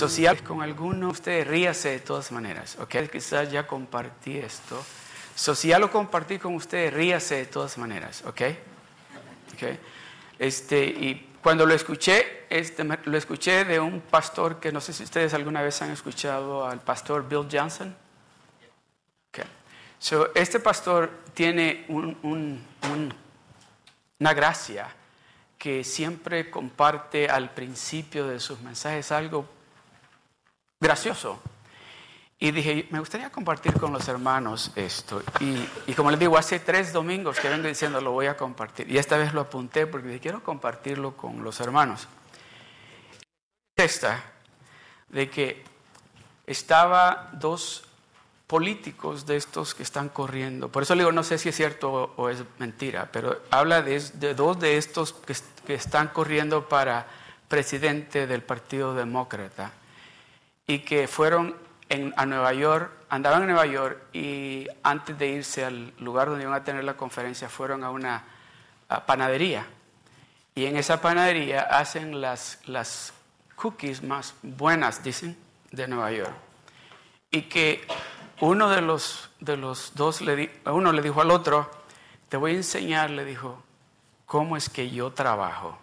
Social con alguno, usted ríase de todas maneras, ¿ok? Quizás ya compartí esto. Social lo compartí con usted, ríase de todas maneras, ¿ok? ¿ok? Este, y cuando lo escuché, este, lo escuché de un pastor que no sé si ustedes alguna vez han escuchado al pastor Bill Johnson. Okay. So, este pastor tiene un, una gracia que siempre comparte al principio de sus mensajes algo gracioso. Y dije, me gustaría compartir con los hermanos esto. Y, como les digo, hace tres domingos que vengo diciendo, lo voy a compartir. Y esta vez lo apunté porque dije, quiero compartirlo con los hermanos. Esta, de que estaba dos políticos de estos que están corriendo. Por eso le digo, no sé si es cierto o, es mentira, pero habla de, dos de estos que, que están corriendo para presidente del Partido Demócrata y que fueron a Nueva York, andaban en Nueva York y antes de irse al lugar donde iban a tener la conferencia fueron a una panadería. Y en esa panadería hacen las, las cookies más buenas, dicen, de Nueva York. Y que uno de los, de los dos, le uno le dijo al otro, te voy a enseñar, le dijo, cómo es que yo trabajo,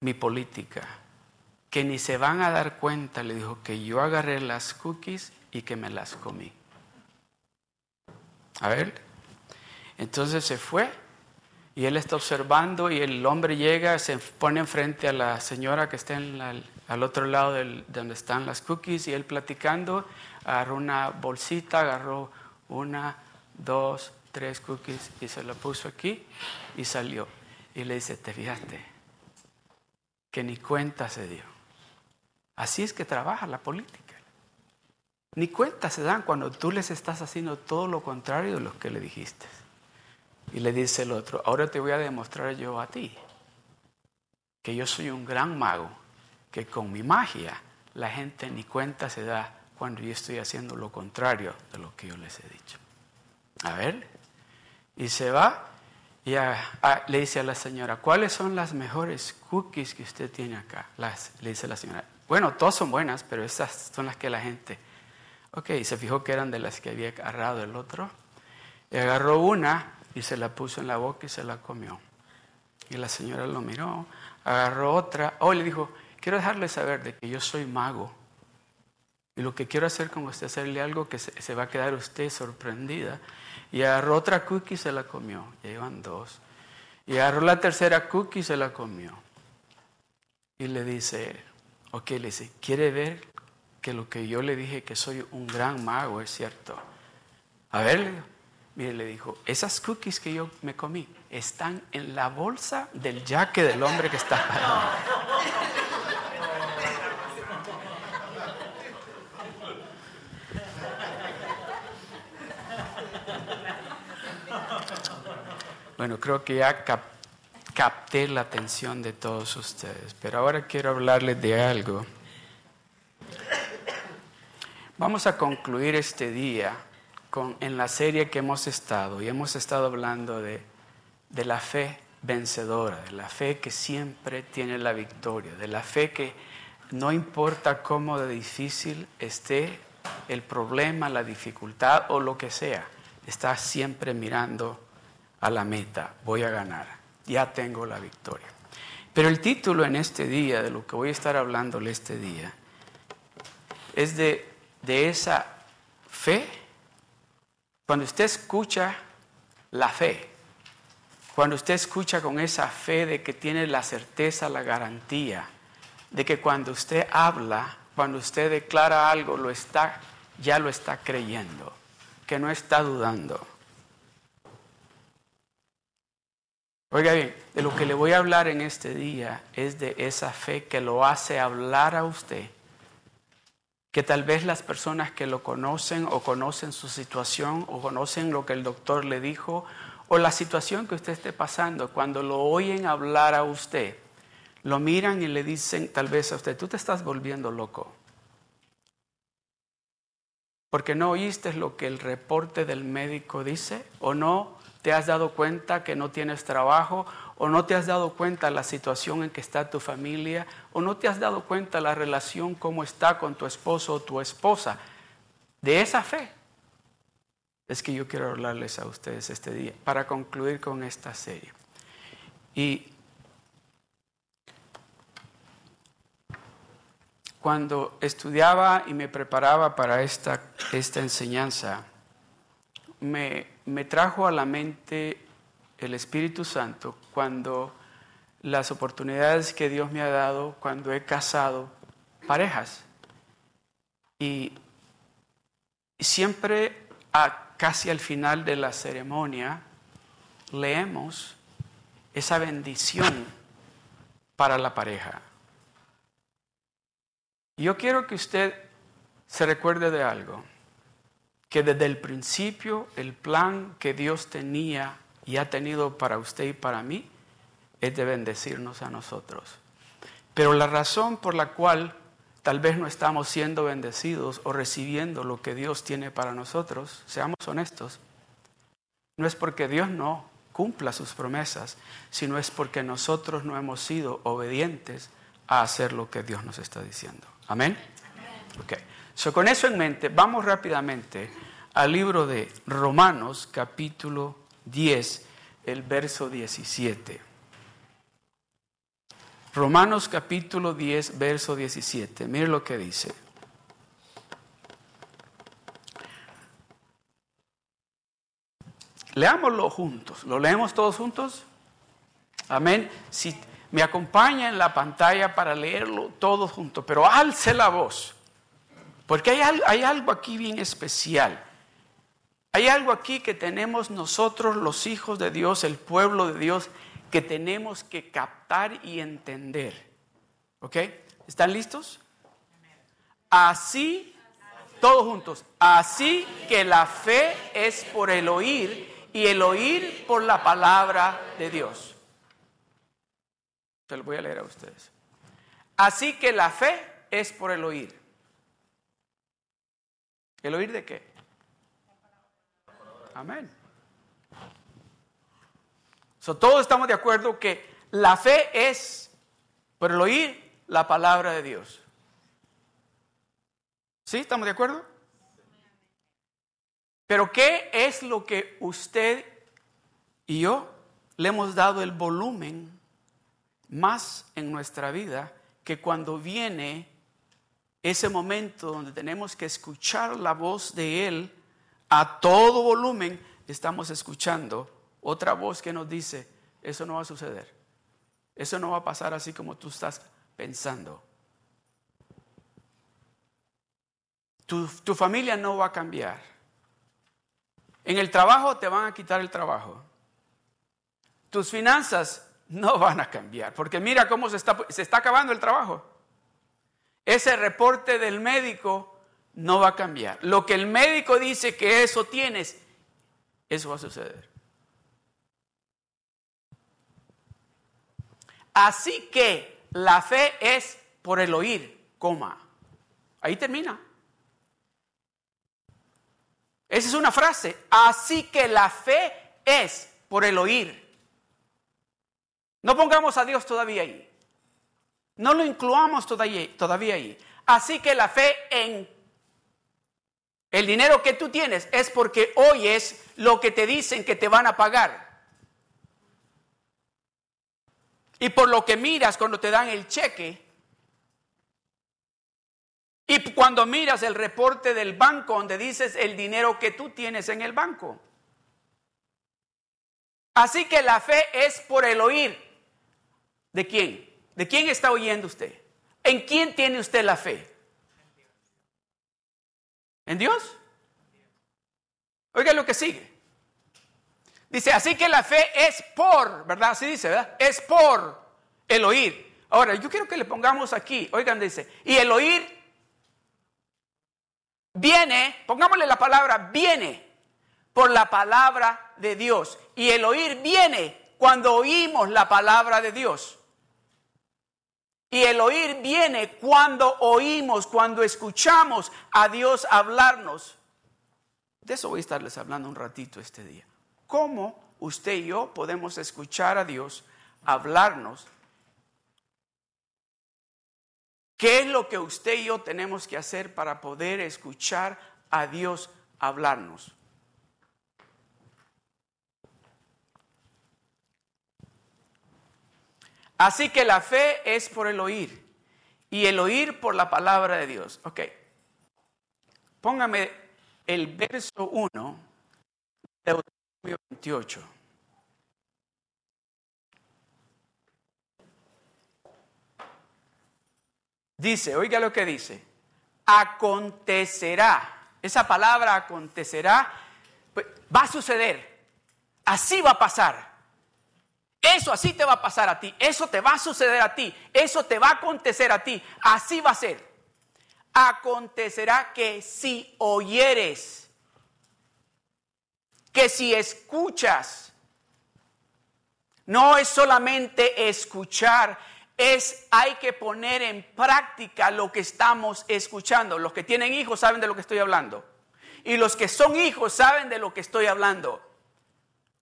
mi política que ni se van a dar cuenta, le dijo, que yo agarré las cookies y que me las comí. A ver, entonces se fue y él está observando y el hombre llega, se pone enfrente a la señora que está en al otro lado de donde están las cookies y él platicando, agarró una bolsita, agarró una, dos, tres cookies y se la puso aquí y salió. Y le dice, te fijaste, que ni cuenta se dio. Así es que trabaja la política. Ni cuenta se dan cuando tú les estás haciendo todo lo contrario de lo que le dijiste. Y le dice el otro, ahora te voy a demostrar yo a ti que yo soy un gran mago, que con mi magia la gente ni cuenta se da cuando yo estoy haciendo lo contrario de lo que yo les he dicho. A ver, y se va y le dice a la señora, ¿cuáles son las mejores cookies que usted tiene acá? Las, le dice la señora, bueno, todas son buenas, pero esas son las que la gente... Ok, se fijó que eran de las que había agarrado el otro. Y agarró una y se la puso en la boca y se la comió. Y la señora lo miró, agarró otra. Oh, le dijo, quiero dejarle saber de que yo soy mago. Y lo que quiero hacer con usted es hacerle algo que se, va a quedar usted sorprendida. Y agarró otra cookie y se la comió. Ya iban dos. Y agarró la tercera cookie y se la comió. Y le dice, Ok, le dice, ¿quiere ver que lo que yo le dije que soy un gran mago es cierto? A ver, mire, le dijo, esas cookies que yo me comí están en la bolsa del yaque del hombre que está parado. Bueno, creo que ya capté capté la atención de todos ustedes, pero ahora quiero hablarles de algo. Vamos a concluir este día con, en la serie que hemos estado, y hemos estado hablando de, de la fe vencedora, de la fe que siempre tiene la victoria, de la fe que no importa cómo de difícil esté el problema, la dificultad o lo que sea, está siempre mirando a la meta, voy a ganar ya tengo la victoria. Pero el título en este día, de lo que voy a estar hablándole este día, es de, de esa fe. Cuando usted escucha la fe, cuando usted escucha con esa fe de que tiene la certeza, la garantía, de que cuando usted habla, cuando usted declara algo, lo está, ya lo está creyendo, que no está dudando. Oiga bien, de lo que le voy a hablar en este día es de esa fe que lo hace hablar a usted, que tal vez las personas que lo conocen o conocen su situación o conocen lo que el doctor le dijo o la situación que usted esté pasando, cuando lo oyen hablar a usted, lo miran y le dicen tal vez a usted, tú te estás volviendo loco. Porque no oíste lo que el reporte del médico dice o no te has dado cuenta que no tienes trabajo o no te has dado cuenta la situación en que está tu familia, o no te has dado cuenta la relación cómo está con tu esposo o tu esposa. De esa fe es que yo quiero hablarles a ustedes este día para concluir con esta serie. Y cuando estudiaba y me preparaba para esta, esta enseñanza, me, me trajo a la mente el Espíritu Santo cuando las oportunidades que Dios me ha dado cuando he casado parejas. Y siempre a, casi al final de la ceremonia leemos esa bendición para la pareja. Yo quiero que usted se recuerde de algo, que desde el principio el plan que Dios tenía y ha tenido para usted y para mí es de bendecirnos a nosotros. Pero la razón por la cual tal vez no estamos siendo bendecidos o recibiendo lo que Dios tiene para nosotros, seamos honestos, no es porque Dios no cumpla sus promesas, sino es porque nosotros no hemos sido obedientes a hacer lo que Dios nos está diciendo. Amén. Ok. So, con eso en mente, vamos rápidamente al libro de Romanos, capítulo 10, el verso 17. Romanos capítulo 10, verso 17. Mire lo que dice. Leámoslo juntos. ¿Lo leemos todos juntos? Amén. Si me acompaña en la pantalla para leerlo todos juntos, pero alce la voz. Porque hay, hay algo aquí bien especial. Hay algo aquí que tenemos nosotros los hijos de Dios, el pueblo de Dios, que tenemos que captar y entender. ¿Ok? ¿Están listos? Así, todos juntos, así que la fe es por el oír y el oír por la palabra de Dios. Se lo voy a leer a ustedes. Así que la fe es por el oír. ¿El oír de qué? Amén. todos estamos de acuerdo que la fe es por el oír la palabra de Dios. ¿Sí? ¿Estamos de acuerdo? Pero ¿qué es lo que usted y yo le hemos dado el volumen más en nuestra vida que cuando viene ese momento donde tenemos que escuchar la voz de Él a todo volumen estamos escuchando otra voz que nos dice, eso no va a suceder. Eso no va a pasar así como tú estás pensando. Tu, tu, familia no va a cambiar. En el trabajo te van a quitar el trabajo. Tus finanzas no van a cambiar, porque mira cómo se está, se está acabando el trabajo. Ese reporte del médico no va a cambiar. Lo que el médico dice que eso tienes, eso va a suceder. Así que la fe es por el oír, coma. Ahí termina. Esa es una frase. Así que la fe es por el oír. No pongamos a Dios todavía ahí. No lo incluamos todavía, ahí. Así que la fe en el dinero que tú tienes es porque oyes lo que te dicen que te van a pagar. Y por lo que miras cuando te dan el cheque. Y cuando miras el reporte del banco donde dices el dinero que tú tienes en el banco. Así que la fe es por el oír. ¿De quién? ¿De quién está oyendo usted? ¿En quién tiene usted la fe? ¿En Dios? Oiga lo que sigue. Dice, así que la fe es por, ¿verdad? Así dice, ¿verdad? Es por el oír. Ahora, yo quiero que le pongamos aquí, oigan, dice, y el oír viene, pongámosle la palabra, viene por la palabra de Dios. Y el oír viene cuando oímos la palabra de Dios. Y el oír viene cuando oímos, cuando escuchamos a Dios hablarnos. De eso voy a estarles hablando un ratito este día. ¿Cómo usted y yo podemos escuchar a Dios hablarnos, ¿qué es lo que usted y yo tenemos que hacer para poder escuchar a Dios hablarnos? Así que la fe es por el oír y el oír por la palabra de Dios. Ok. Póngame el verso 1 de Deuteronomio 28. Dice, oiga lo que dice, acontecerá, esa palabra acontecerá, pues, va a suceder, así va a pasar. Eso así te va a pasar a ti, eso te va a suceder a ti, eso te va a acontecer a ti, así va a ser. Acontecerá que si oyeres, que si escuchas, no es solamente escuchar, es hay que poner en práctica lo que estamos escuchando. Los que tienen hijos saben de lo que estoy hablando. Y los que son hijos saben de lo que estoy hablando.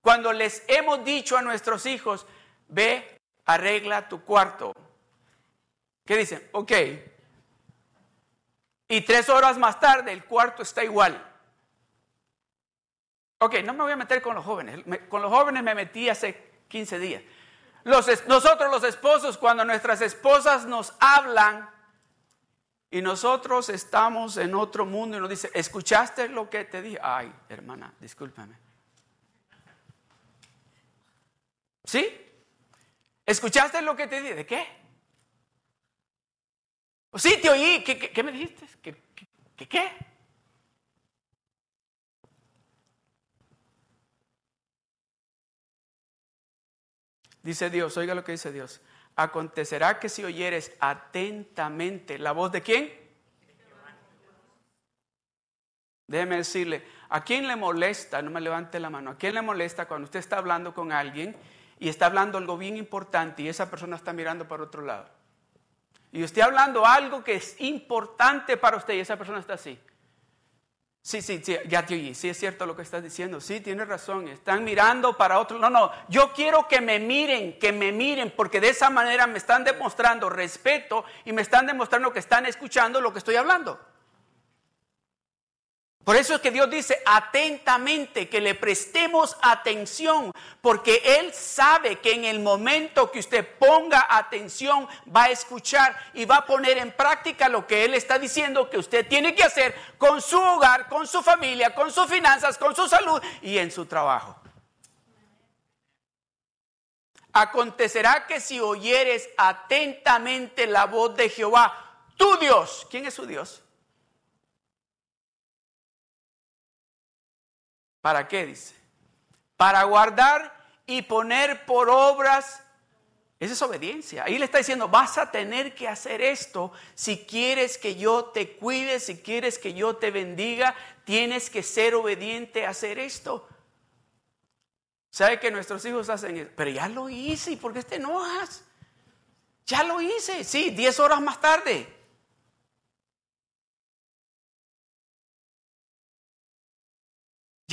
Cuando les hemos dicho a nuestros hijos, ve, arregla tu cuarto. ¿Qué dicen? Ok. Y tres horas más tarde el cuarto está igual. Ok, no me voy a meter con los jóvenes. con los jóvenes me metí hace 15 días. nosotros los esposos, cuando nuestras esposas nos hablan y nosotros estamos en otro mundo y nos dice, ¿escuchaste lo que te dije? Ay, hermana, discúlpame. ¿Sí? ¿Escuchaste lo que te dije? ¿De qué? Sí, te oí. ¿Qué, me dijiste? ¿Qué, qué, qué? Dice Dios, oiga lo que dice Dios. Acontecerá que si oyeres atentamente la voz de quién? Déjeme decirle, ¿a quién le molesta? No me levante la mano. ¿A quién le molesta cuando usted está hablando con alguien y está hablando algo bien importante y esa persona está mirando para otro lado. Y usted hablando algo que es importante para usted y esa persona está así. Sí, sí, ya te oí, sí es cierto lo que estás diciendo, sí, tienes razón, están mirando para otro, no, no, yo quiero que me miren, que me miren, porque de esa manera me están demostrando respeto y me están demostrando que están escuchando lo que estoy hablando. Por eso es que Dios dice atentamente que le prestemos atención, porque Él sabe que en el momento que usted ponga atención va a escuchar y va a poner en práctica lo que Él está diciendo que usted tiene que hacer con su hogar, con su familia, con sus finanzas, con su salud y en su trabajo. Acontecerá que si oyeres atentamente la voz de Jehová, tu Dios, ¿quién es su Dios? ¿Para qué dice? Para guardar y poner por obras. Esa es obediencia. Ahí le está diciendo, vas a tener que hacer esto si quieres que yo te cuide, si quieres que yo te bendiga, tienes que ser obediente a hacer esto. ¿Sabe que nuestros hijos hacen eso? Pero ya lo hice, ¿y por qué te enojas? Ya lo hice, sí, 10 horas más tarde.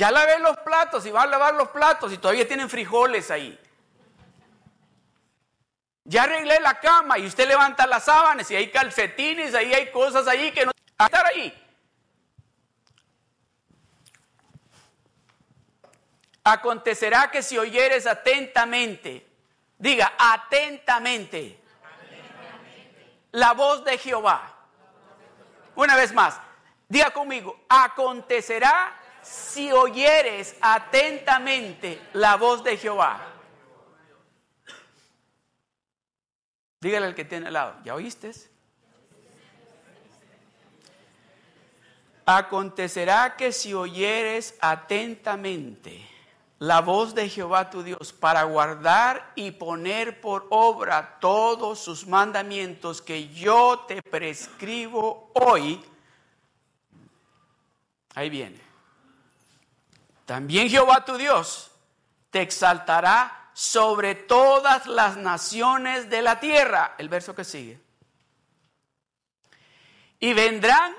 Ya lavé los platos y va a lavar los platos y todavía tienen frijoles ahí. Ya arreglé la cama y usted levanta las sábanas y hay calcetines, ahí hay cosas ahí que no estar ahí. Acontecerá que si oyeres atentamente, diga atentamente, la voz de Jehová. Una vez más, diga conmigo, acontecerá si oyeres atentamente la voz de Jehová. Dígale al que tiene al lado, ¿ya oíste? Acontecerá que si oyeres atentamente la voz de Jehová tu Dios para guardar y poner por obra todos sus mandamientos que yo te prescribo hoy, ahí viene también Jehová tu Dios te exaltará sobre todas las naciones de la tierra. El verso que sigue. Y vendrán,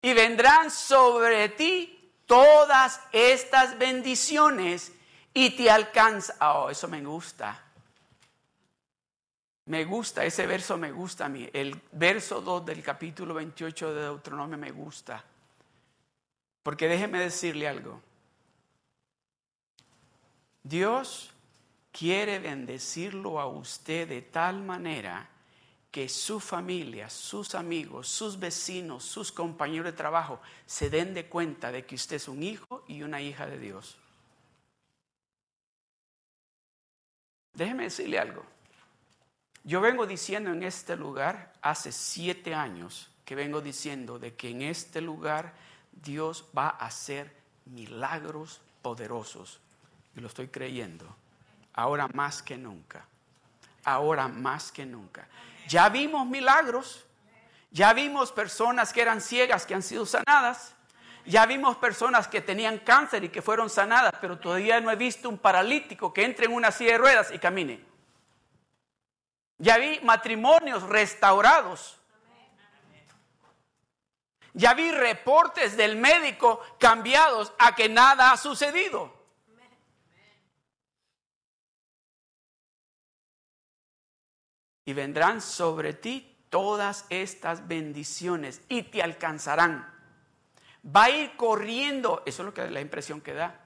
y vendrán sobre ti todas estas bendiciones y te alcanza. Oh, eso me gusta. Me gusta, ese verso me gusta a mí. El verso 2 del capítulo 28 de Deuteronomio me gusta. Porque déjeme decirle algo. Dios quiere bendecirlo a usted de tal manera que su familia, sus amigos, sus vecinos, sus compañeros de trabajo se den de cuenta de que usted es un hijo y una hija de Dios. Déjeme decirle algo. Yo vengo diciendo en este lugar, hace siete años, que vengo diciendo de que en este lugar Dios va a hacer milagros poderosos. Y lo estoy creyendo. Ahora más que nunca. Ahora más que nunca. Ya vimos milagros. Ya vimos personas que eran ciegas que han sido sanadas. Ya vimos personas que tenían cáncer y que fueron sanadas, pero todavía no he visto un paralítico que entre en una silla de ruedas y camine. Ya vi matrimonios restaurados. Ya vi reportes del médico cambiados a que nada ha sucedido. Y vendrán sobre ti todas estas bendiciones y te alcanzarán. Va a ir corriendo, eso es lo que la impresión que da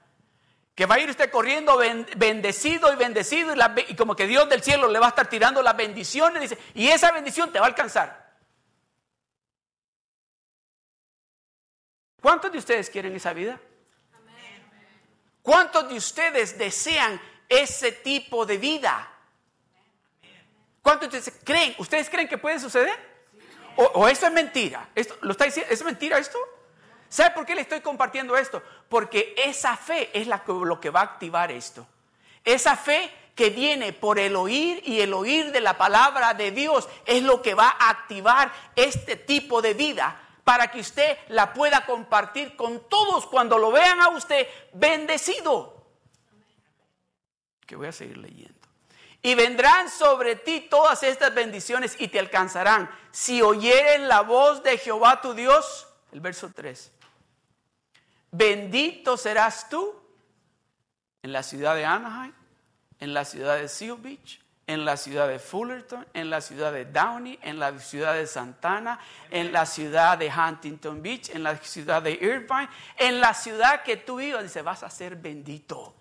que va a ir usted corriendo bendecido y bendecido y, como que Dios del cielo le va a estar tirando las bendiciones y esa bendición te va a alcanzar. ¿Cuántos de ustedes quieren esa vida? ¿Cuántos de ustedes desean ese tipo de vida? ¿Cuántos de ustedes creen? ¿Ustedes creen que puede suceder? ¿O, o esto es mentira? ¿Esto, ¿Lo está diciendo? ¿Es mentira esto? ¿Sabe por qué le estoy compartiendo esto? Porque esa fe es la lo que va a activar esto. Esa fe que viene por el oír y el oír de la palabra de Dios es lo que va a activar este tipo de vida para que usted la pueda compartir con todos cuando lo vean a usted bendecido. Que voy a seguir leyendo. Y vendrán sobre ti todas estas bendiciones y te alcanzarán si oyeren la voz de Jehová tu Dios. El verso 3 Bendito serás tú en la ciudad de Anaheim, en la ciudad de Seal Beach, en la ciudad de Fullerton, en la ciudad de Downey, en la ciudad de Santana, en la ciudad de Huntington Beach, en la ciudad de Irvine, en la ciudad que tú vivas, dice, vas a ser bendito.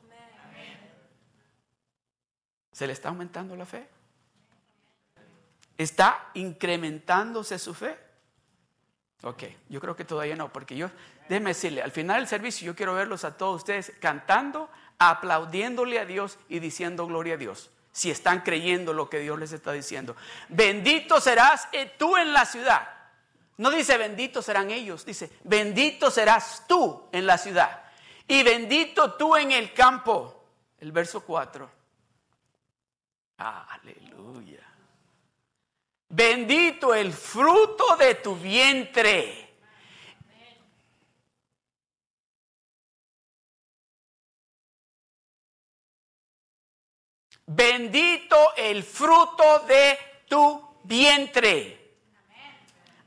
¿Se le está aumentando la fe? ¿Está incrementándose su fe? Ok, yo creo que todavía no, porque yo, déjeme decirle, al final del servicio yo quiero verlos a todos ustedes cantando, aplaudiéndole a Dios y diciendo gloria a Dios, si están creyendo lo que Dios les está diciendo. Bendito serás eh, tú en la ciudad. No dice bendito serán ellos, dice bendito serás tú en la ciudad y bendito tú en el campo. El verso 4. Aleluya. Bendito el fruto de tu vientre. Bendito el fruto de tu vientre.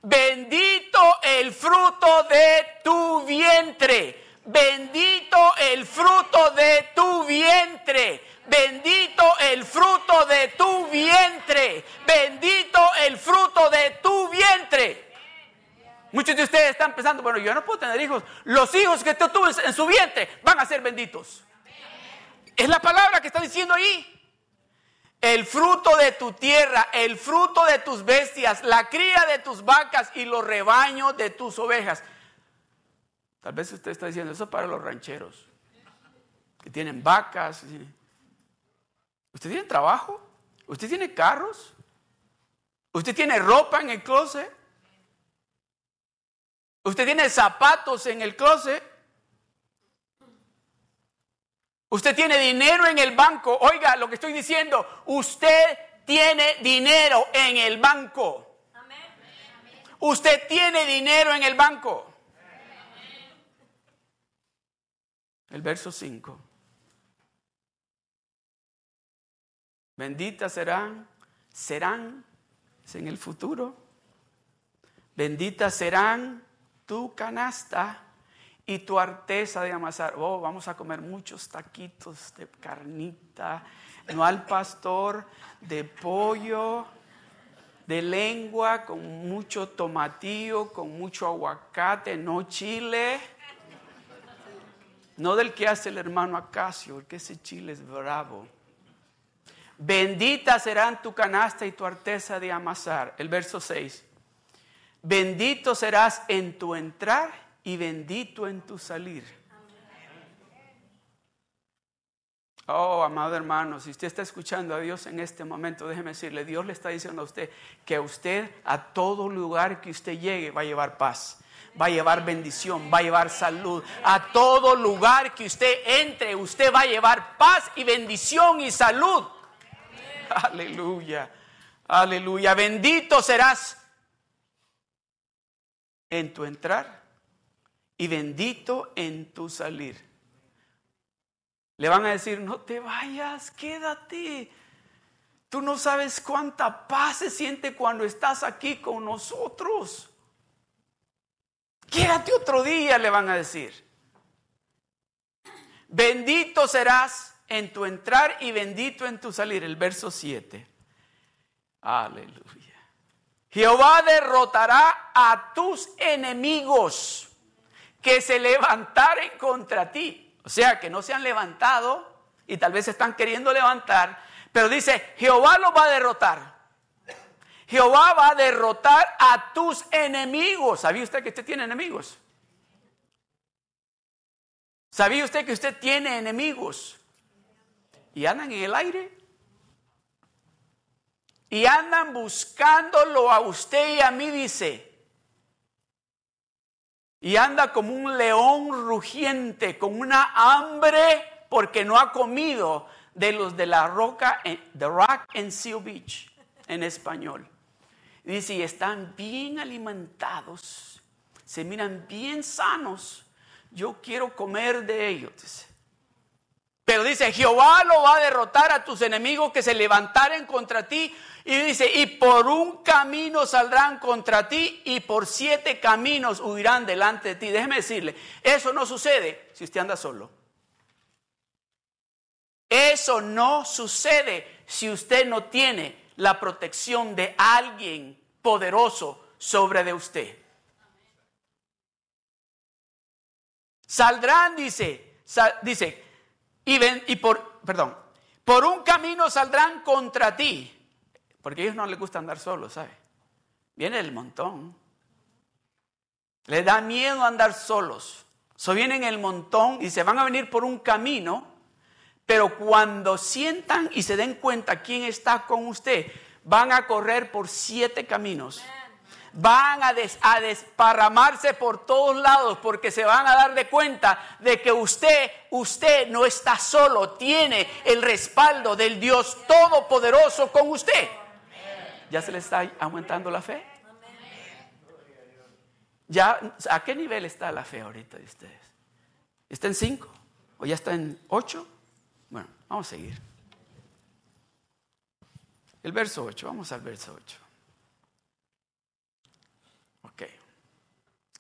Bendito el fruto de tu vientre. Bendito el fruto de tu vientre. Bendito el fruto de tu vientre. Bendito el fruto de tu vientre. Muchos de ustedes están pensando, bueno, yo no puedo tener hijos. Los hijos que tú tuves en su vientre van a ser benditos. Es la palabra que está diciendo ahí. El fruto de tu tierra, el fruto de tus bestias, la cría de tus vacas y los rebaños de tus ovejas. Tal vez usted está diciendo eso para los rancheros, que tienen vacas, ¿Usted tiene trabajo? ¿Usted tiene carros? ¿Usted tiene ropa en el closet? ¿Usted tiene zapatos en el closet? ¿Usted tiene dinero en el banco? Oiga lo que estoy diciendo. Usted tiene dinero en el banco. Usted tiene dinero en el banco. El verso 5. Benditas serán, serán en el futuro. Benditas serán tu canasta y tu arteza de amasar. Oh, vamos a comer muchos taquitos de carnita, no al pastor, de pollo, de lengua, con mucho tomatillo, con mucho aguacate, no chile. No del que hace el hermano Acacio, porque ese chile es bravo. Bendita serán tu canasta y tu arteza de amasar. El verso 6. Bendito serás en tu entrar y bendito en tu salir. Oh, amado hermano, si usted está escuchando a Dios en este momento, déjeme decirle, Dios le está diciendo a usted que a usted a todo lugar que usted llegue va a llevar paz, va a llevar bendición, va a llevar salud. A todo lugar que usted entre, usted va a llevar paz y bendición y salud. Aleluya, aleluya. Bendito serás en tu entrar y bendito en tu salir. Le van a decir, no te vayas, quédate. Tú no sabes cuánta paz se siente cuando estás aquí con nosotros. Quédate otro día, le van a decir. Bendito serás en tu entrar y bendito en tu salir. El verso 7. Aleluya. Jehová derrotará a tus enemigos que se levantaren contra ti. O sea, que no se han levantado y tal vez están queriendo levantar, pero dice, Jehová los va a derrotar. Jehová va a derrotar a tus enemigos. ¿Sabía usted que usted tiene enemigos? ¿Sabía usted que usted tiene enemigos? Y andan en el aire y andan buscándolo a usted y a mí, dice. Y anda como un león rugiente, con una hambre porque no ha comido de los de la roca, The Rock and Seal Beach, en español. Dice, y están bien alimentados, se miran bien sanos. Yo quiero comer de ellos. Pero dice, Jehová lo va a derrotar a tus enemigos que se levantaren contra ti. Y dice, y por un camino saldrán contra ti y por siete caminos huirán delante de ti. Déjeme decirle, eso no sucede si usted anda solo. Eso no sucede si usted no tiene la protección de alguien poderoso sobre de usted. Saldrán, dice, dice, y, ven, y por, perdón, por un camino saldrán contra ti, porque a ellos no les gusta andar solos, ¿sabe? Viene el montón. Les da miedo andar solos. So vienen el montón y se van a venir por un camino, pero cuando sientan y se den cuenta quién está con usted, van a correr por siete caminos van a, desparramarse por todos lados porque se van a dar de cuenta de que usted, usted no está solo, tiene el respaldo del Dios Todopoderoso con usted. ¿Ya se le está aumentando la fe? ¿Ya, ¿A qué nivel está la fe ahorita de ustedes? ¿Está en cinco? ¿O ya está en ocho? Bueno, vamos a seguir. El verso 8, vamos al verso 8.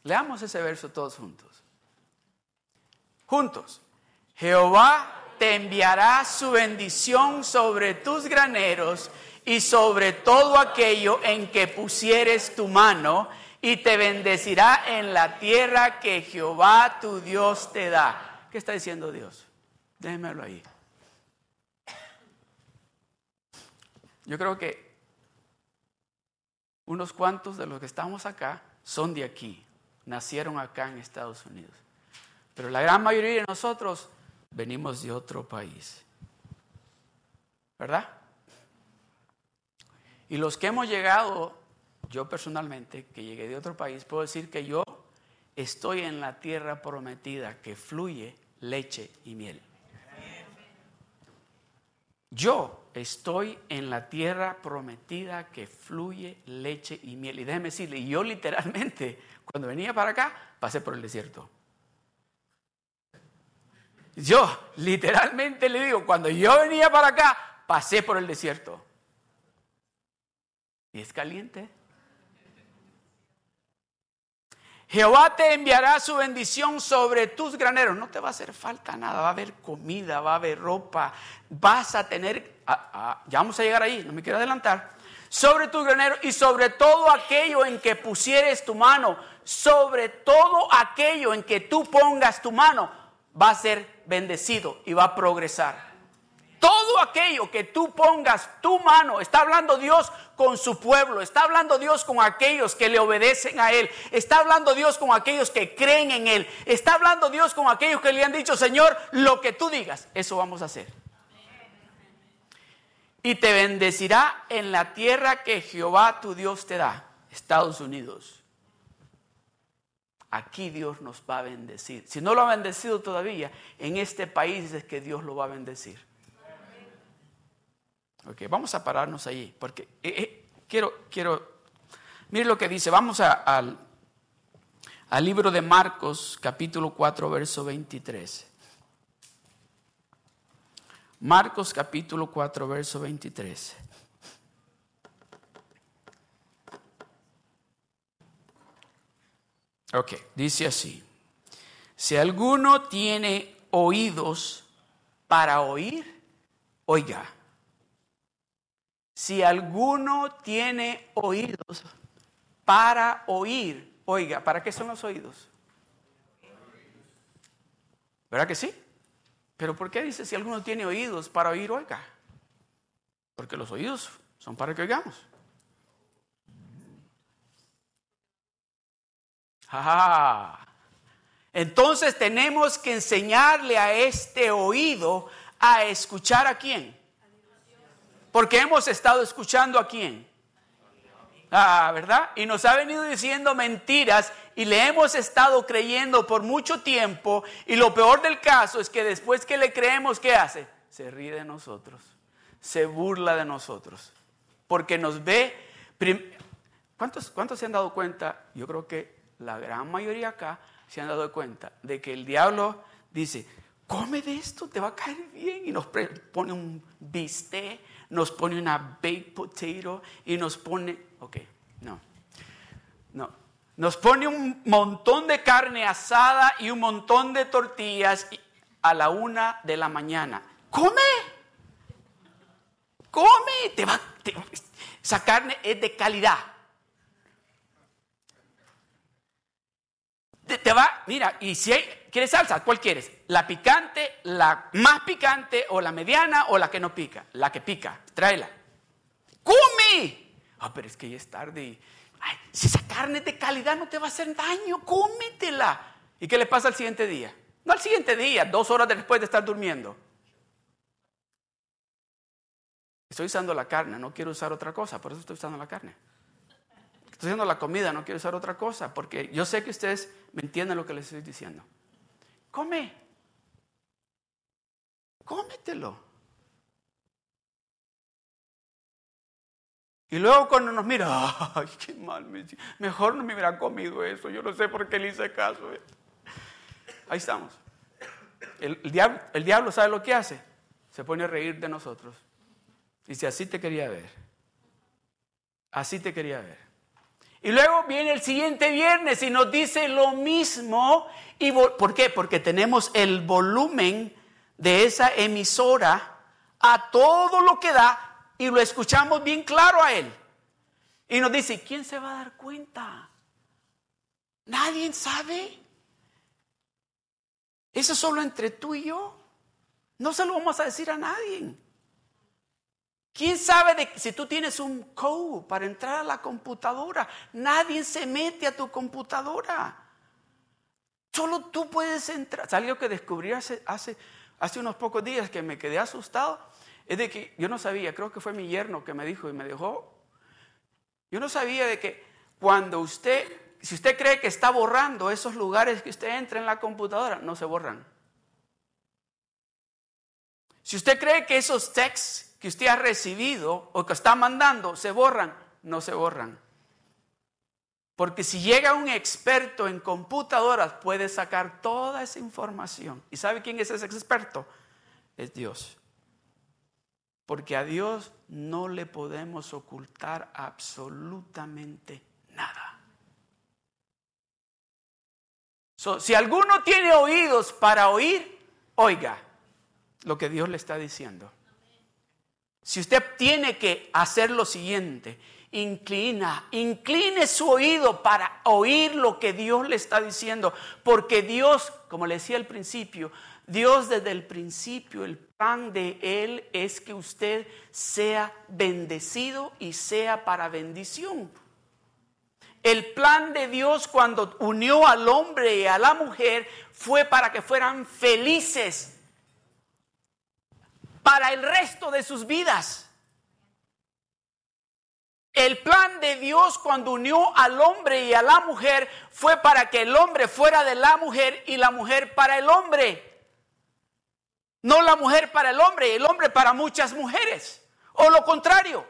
Leamos ese verso todos juntos. Juntos. Jehová te enviará su bendición sobre tus graneros y sobre todo aquello en que pusieres tu mano y te bendecirá en la tierra que Jehová tu Dios te da. ¿Qué está diciendo Dios? Déjenmelo ahí. Yo creo que unos cuantos de los que estamos acá son de aquí nacieron acá en Estados Unidos. Pero la gran mayoría de nosotros venimos de otro país. ¿Verdad? Y los que hemos llegado, yo personalmente, que llegué de otro país, puedo decir que yo estoy en la tierra prometida que fluye leche y miel. Yo estoy en la tierra prometida que fluye leche y miel. Y déjeme decirle, yo literalmente cuando venía para acá, pasé por el desierto. Yo literalmente le digo, cuando yo venía para acá, pasé por el desierto. Y es caliente. Jehová te enviará su bendición sobre tus graneros. No te va a hacer falta nada. Va a haber comida, va a haber ropa. Vas a tener, ya vamos a llegar ahí, no me quiero adelantar. Sobre tus graneros y sobre todo aquello en que pusieres tu mano. Sobre todo aquello en que tú pongas tu mano. Va a ser bendecido y va a progresar. Todo aquello que tú pongas tu mano, está hablando Dios con su pueblo, está hablando Dios con aquellos que le obedecen a Él, está hablando Dios con aquellos que creen en Él, está hablando Dios con aquellos que le han dicho, Señor, lo que tú digas, eso vamos a hacer. Y te bendecirá en la tierra que Jehová tu Dios te da, Estados Unidos. Aquí Dios nos va a bendecir. Si no lo ha bendecido todavía, en este país es que Dios lo va a bendecir. Ok, vamos a pararnos allí, porque eh, eh, quiero, quiero, mire lo que dice, vamos al, al libro de Marcos, capítulo 4, verso 23. Marcos capítulo 4, verso 23. Ok, dice así. Si alguno tiene oídos para oír, oiga. Si alguno tiene oídos para oír, oiga, ¿para qué son los oídos? ¿Verdad que sí? Pero ¿por qué dice si alguno tiene oídos para oír, oiga? Porque los oídos son para que oigamos. Entonces tenemos que enseñarle a este oído a escuchar a quién. Porque hemos estado escuchando a quién. Ah, ¿verdad? Y nos ha venido diciendo mentiras y le hemos estado creyendo por mucho tiempo. Y lo peor del caso es que después que le creemos, ¿qué hace? Se ríe de nosotros. Se burla de nosotros. Porque nos ve. ¿Cuántos, ¿Cuántos se han dado cuenta? Yo creo que la gran mayoría acá se han dado cuenta de que el diablo dice, come de esto, te va a caer bien. Y nos pone un bistec nos pone una baked potato y nos pone, ok, no, no, nos pone un montón de carne asada y un montón de tortillas a la una de la mañana. Come, come, te va, esa carne es de calidad. Te, va, mira, y si hay, ¿quieres salsa? ¿Cuál quieres? ¿La picante, la más picante o la mediana o la que no pica? La que pica, tráela. ¡Come! Ah, pero es que ya es tarde si esa carne es de calidad no te va a hacer daño, cómetela. ¿Y qué le pasa al siguiente día? No al siguiente día, dos horas después de estar durmiendo. Estoy usando la carne, no quiero usar otra cosa, por eso estoy usando la carne. Estoy haciendo la comida, no quiero usar otra cosa, porque yo sé que ustedes me entienden lo que les estoy diciendo. Come. Cómetelo. Y luego cuando nos mira, ay, qué mal, mejor no me hubiera comido eso, yo no sé por qué le hice caso. Eh". Ahí estamos. El, diablo, el diablo sabe lo que hace, se pone a reír de nosotros. Dice, así te quería ver. Así te quería ver. Y luego viene el siguiente viernes y nos dice lo mismo. ¿Y ¿Por qué? Porque tenemos el volumen de esa emisora a todo lo que da y lo escuchamos bien claro a él. Y nos dice, ¿quién se va a dar cuenta? Nadie sabe. Eso es solo entre tú y yo. No se lo vamos a decir a nadie. ¿Quién sabe de si tú tienes un code para entrar a la computadora? Nadie se mete a tu computadora. Solo tú puedes entrar. Salió que descubrí hace, hace unos pocos días que me quedé asustado. Es de que yo no sabía, creo que fue mi yerno que me dijo y me dejó. Yo no sabía de que cuando usted, si usted cree que está borrando esos lugares que usted entra en la computadora, no se borran. Si usted cree que esos texts que usted ha recibido o que está mandando se borran, no se borran. Porque si llega un experto en computadoras, puede sacar toda esa información. ¿Y sabe quién es ese experto? Es Dios. Porque a Dios no le podemos ocultar absolutamente nada. si alguno tiene oídos para oír, oiga lo que Dios le está diciendo. Si usted tiene que hacer lo siguiente, inclina, incline su oído para oír lo que Dios le está diciendo, porque Dios, como le decía al principio, Dios desde el principio, el plan de Él es que usted sea bendecido y sea para bendición. El plan de Dios cuando unió al hombre y a la mujer fue para que fueran felices para el resto de sus vidas. El plan de Dios cuando unió al hombre y a la mujer fue para que el hombre fuera de la mujer y la mujer para el hombre. No la mujer para el hombre, el hombre para muchas mujeres. O lo contrario.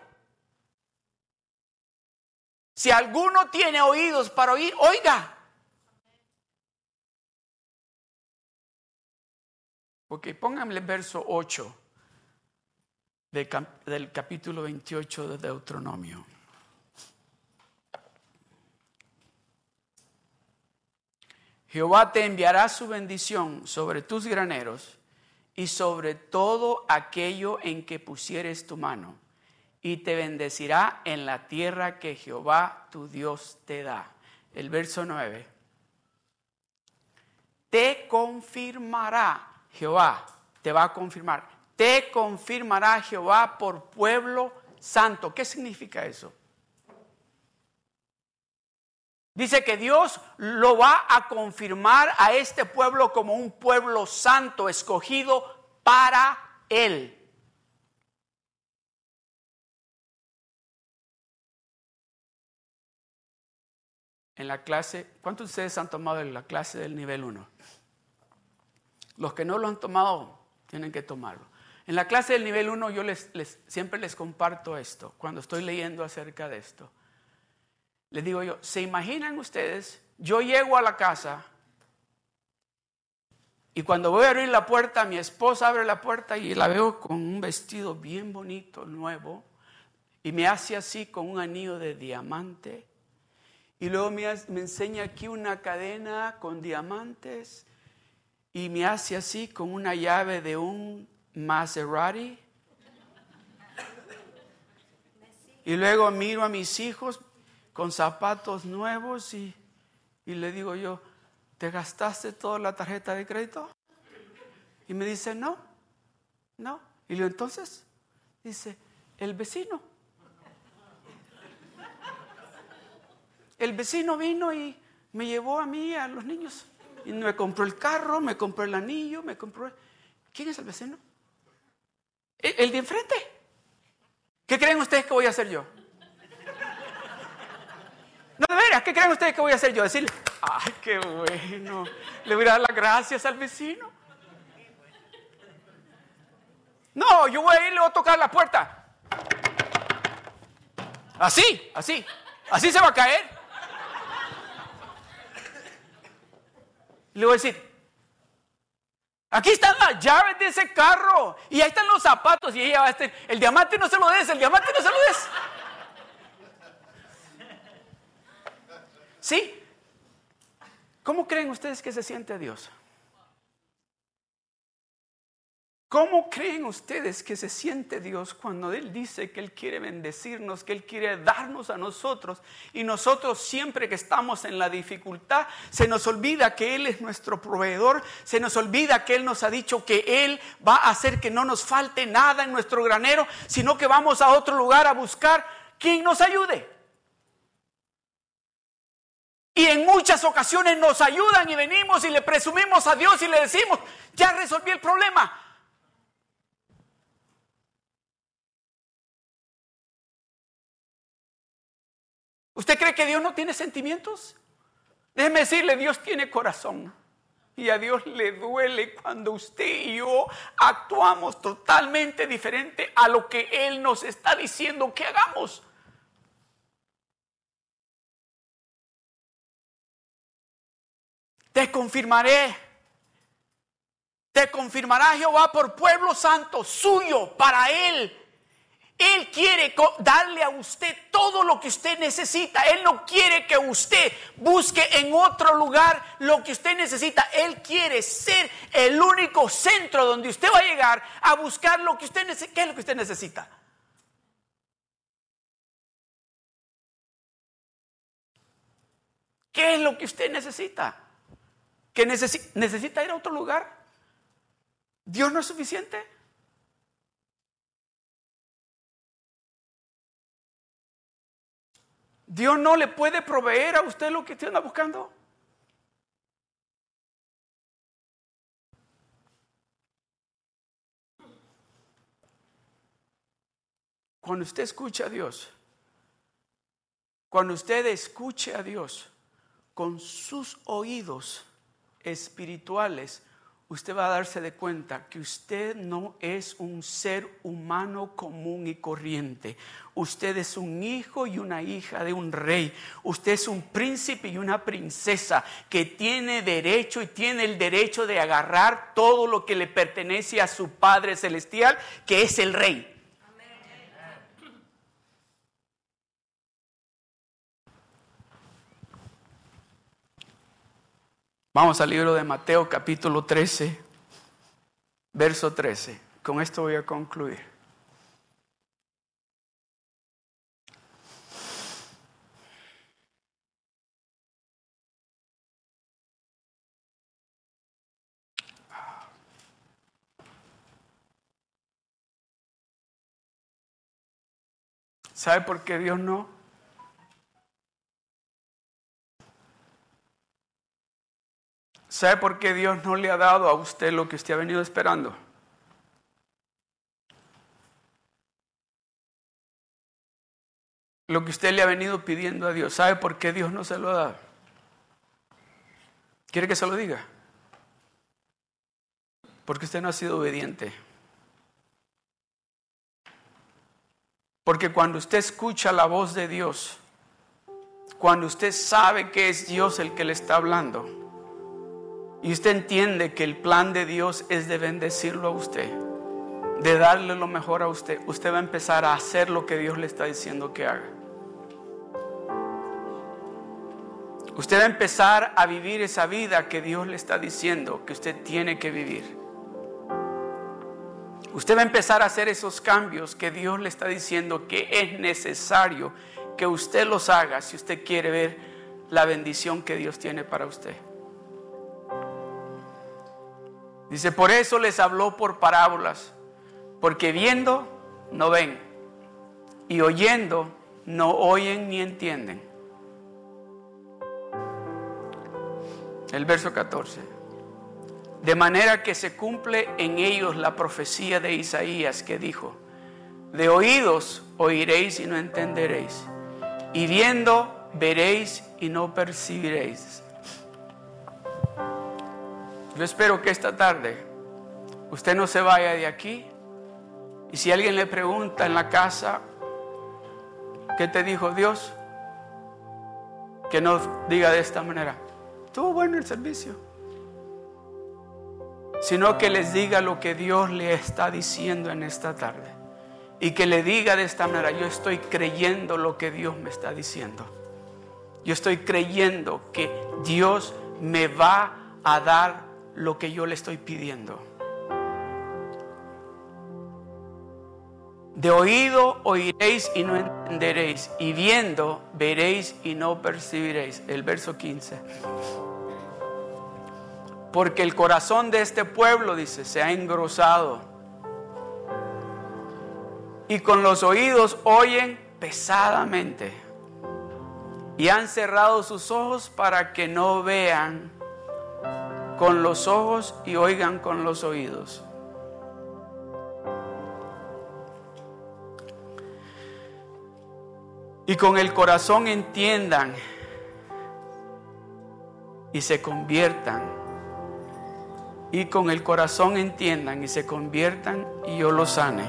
Si alguno tiene oídos para oír, oiga. Ok, pónganme el verso 8 del capítulo 28 de Deuteronomio. Jehová te enviará su bendición sobre tus graneros y sobre todo aquello en que pusieres tu mano, y te bendecirá en la tierra que Jehová tu Dios te da. El verso 9. Te confirmará Jehová, te va a confirmar, te confirmará Jehová por pueblo santo. ¿Qué significa eso? Dice que Dios lo va a confirmar a este pueblo como un pueblo santo, escogido para Él. En la clase, ¿cuántos de ustedes han tomado la clase del nivel 1? Los que no lo han tomado, tienen que tomarlo. En la clase del nivel 1 yo siempre les comparto esto, cuando estoy leyendo acerca de esto. Les digo yo, ¿se imaginan ustedes? Yo llego a la casa y cuando voy a abrir la puerta, mi esposa abre la puerta y la veo con un vestido bien bonito, nuevo, y me hace así con un anillo de diamante. Y luego me, me enseña aquí una cadena con diamantes y me hace así con una llave de un Maserati. Y luego miro a mis hijos, con zapatos nuevos y, le digo yo, ¿te gastaste toda la tarjeta de crédito? Y me dice, no, no. Y digo, entonces, dice, el vecino. El vecino vino y me llevó a mí, a los niños, y me compró el carro, me compró el anillo, me compró... ¿Quién es el vecino? El, el de enfrente. ¿Qué creen ustedes que voy a hacer yo? No, de veras, ¿qué creen ustedes que voy a hacer yo? Decirle, ay, qué bueno, le voy a dar las gracias al vecino. No, yo voy a ir le voy a tocar la puerta. Así, así, así se va a caer. Le voy a decir, aquí están las llaves de ese carro y ahí están los zapatos y ella va a estar, el diamante no se lo des, el diamante no se lo des. ¿Sí? ¿Cómo creen ustedes que se siente Dios? ¿Cómo creen ustedes que se siente Dios cuando Él dice que Él quiere bendecirnos, que Él quiere darnos a nosotros y nosotros siempre que estamos en la dificultad se nos olvida que Él es nuestro proveedor, se nos olvida que Él nos ha dicho que Él va a hacer que no nos falte nada en nuestro granero, sino que vamos a otro lugar a buscar quien nos ayude? Y en muchas ocasiones nos ayudan y venimos y le presumimos a Dios y le decimos, ya resolví el problema. ¿Usted cree que Dios no tiene sentimientos? Déjeme decirle, Dios tiene corazón. Y a Dios le duele cuando usted y yo actuamos totalmente diferente a lo que Él nos está diciendo que hagamos. Te confirmaré. Te confirmará Jehová por pueblo santo suyo para él. Él quiere darle a usted todo lo que usted necesita. Él no quiere que usted busque en otro lugar lo que usted necesita. Él quiere ser el único centro donde usted va a llegar a buscar lo que usted necesita. ¿Qué es lo que usted necesita? ¿Qué es lo que usted necesita? ¿Que necesita ir a otro lugar? ¿Dios no es suficiente? Dios no le puede proveer a usted lo que usted anda buscando. Cuando usted escucha a Dios, cuando usted escuche a Dios con sus oídos espirituales, usted va a darse de cuenta que usted no es un ser humano común y corriente. Usted es un hijo y una hija de un rey. Usted es un príncipe y una princesa que tiene derecho y tiene el derecho de agarrar todo lo que le pertenece a su Padre Celestial, que es el rey. Vamos al libro de Mateo capítulo 13, verso 13. Con esto voy a concluir. ¿Sabe por qué Dios no? ¿Sabe por qué Dios no le ha dado a usted lo que usted ha venido esperando? Lo que usted le ha venido pidiendo a Dios. ¿Sabe por qué Dios no se lo ha dado? ¿Quiere que se lo diga? Porque usted no ha sido obediente. Porque cuando usted escucha la voz de Dios, cuando usted sabe que es Dios el que le está hablando, y usted entiende que el plan de Dios es de bendecirlo a usted, de darle lo mejor a usted. Usted va a empezar a hacer lo que Dios le está diciendo que haga. Usted va a empezar a vivir esa vida que Dios le está diciendo que usted tiene que vivir. Usted va a empezar a hacer esos cambios que Dios le está diciendo que es necesario que usted los haga si usted quiere ver la bendición que Dios tiene para usted. Dice, por eso les habló por parábolas, porque viendo no ven y oyendo no oyen ni entienden. El verso 14. De manera que se cumple en ellos la profecía de Isaías que dijo, de oídos oiréis y no entenderéis, y viendo veréis y no percibiréis. Yo espero que esta tarde usted no se vaya de aquí y si alguien le pregunta en la casa, ¿qué te dijo Dios? Que no diga de esta manera, estuvo bueno el servicio. Sino que les diga lo que Dios le está diciendo en esta tarde. Y que le diga de esta manera, yo estoy creyendo lo que Dios me está diciendo. Yo estoy creyendo que Dios me va a dar lo que yo le estoy pidiendo. De oído oiréis y no entenderéis, y viendo veréis y no percibiréis. El verso 15. Porque el corazón de este pueblo, dice, se ha engrosado. Y con los oídos oyen pesadamente. Y han cerrado sus ojos para que no vean con los ojos y oigan con los oídos. Y con el corazón entiendan y se conviertan. Y con el corazón entiendan y se conviertan y yo los sane.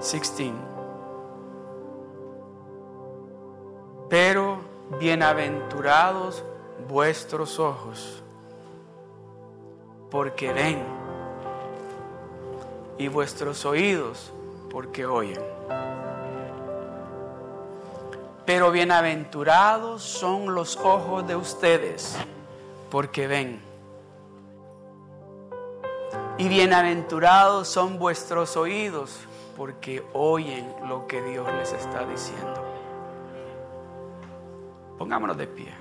16. Pero bienaventurados vuestros ojos, porque ven, y vuestros oídos porque oyen. Pero bienaventurados son los ojos de ustedes porque ven. Y bienaventurados son vuestros oídos porque oyen lo que Dios les está diciendo. Pongámonos de pie.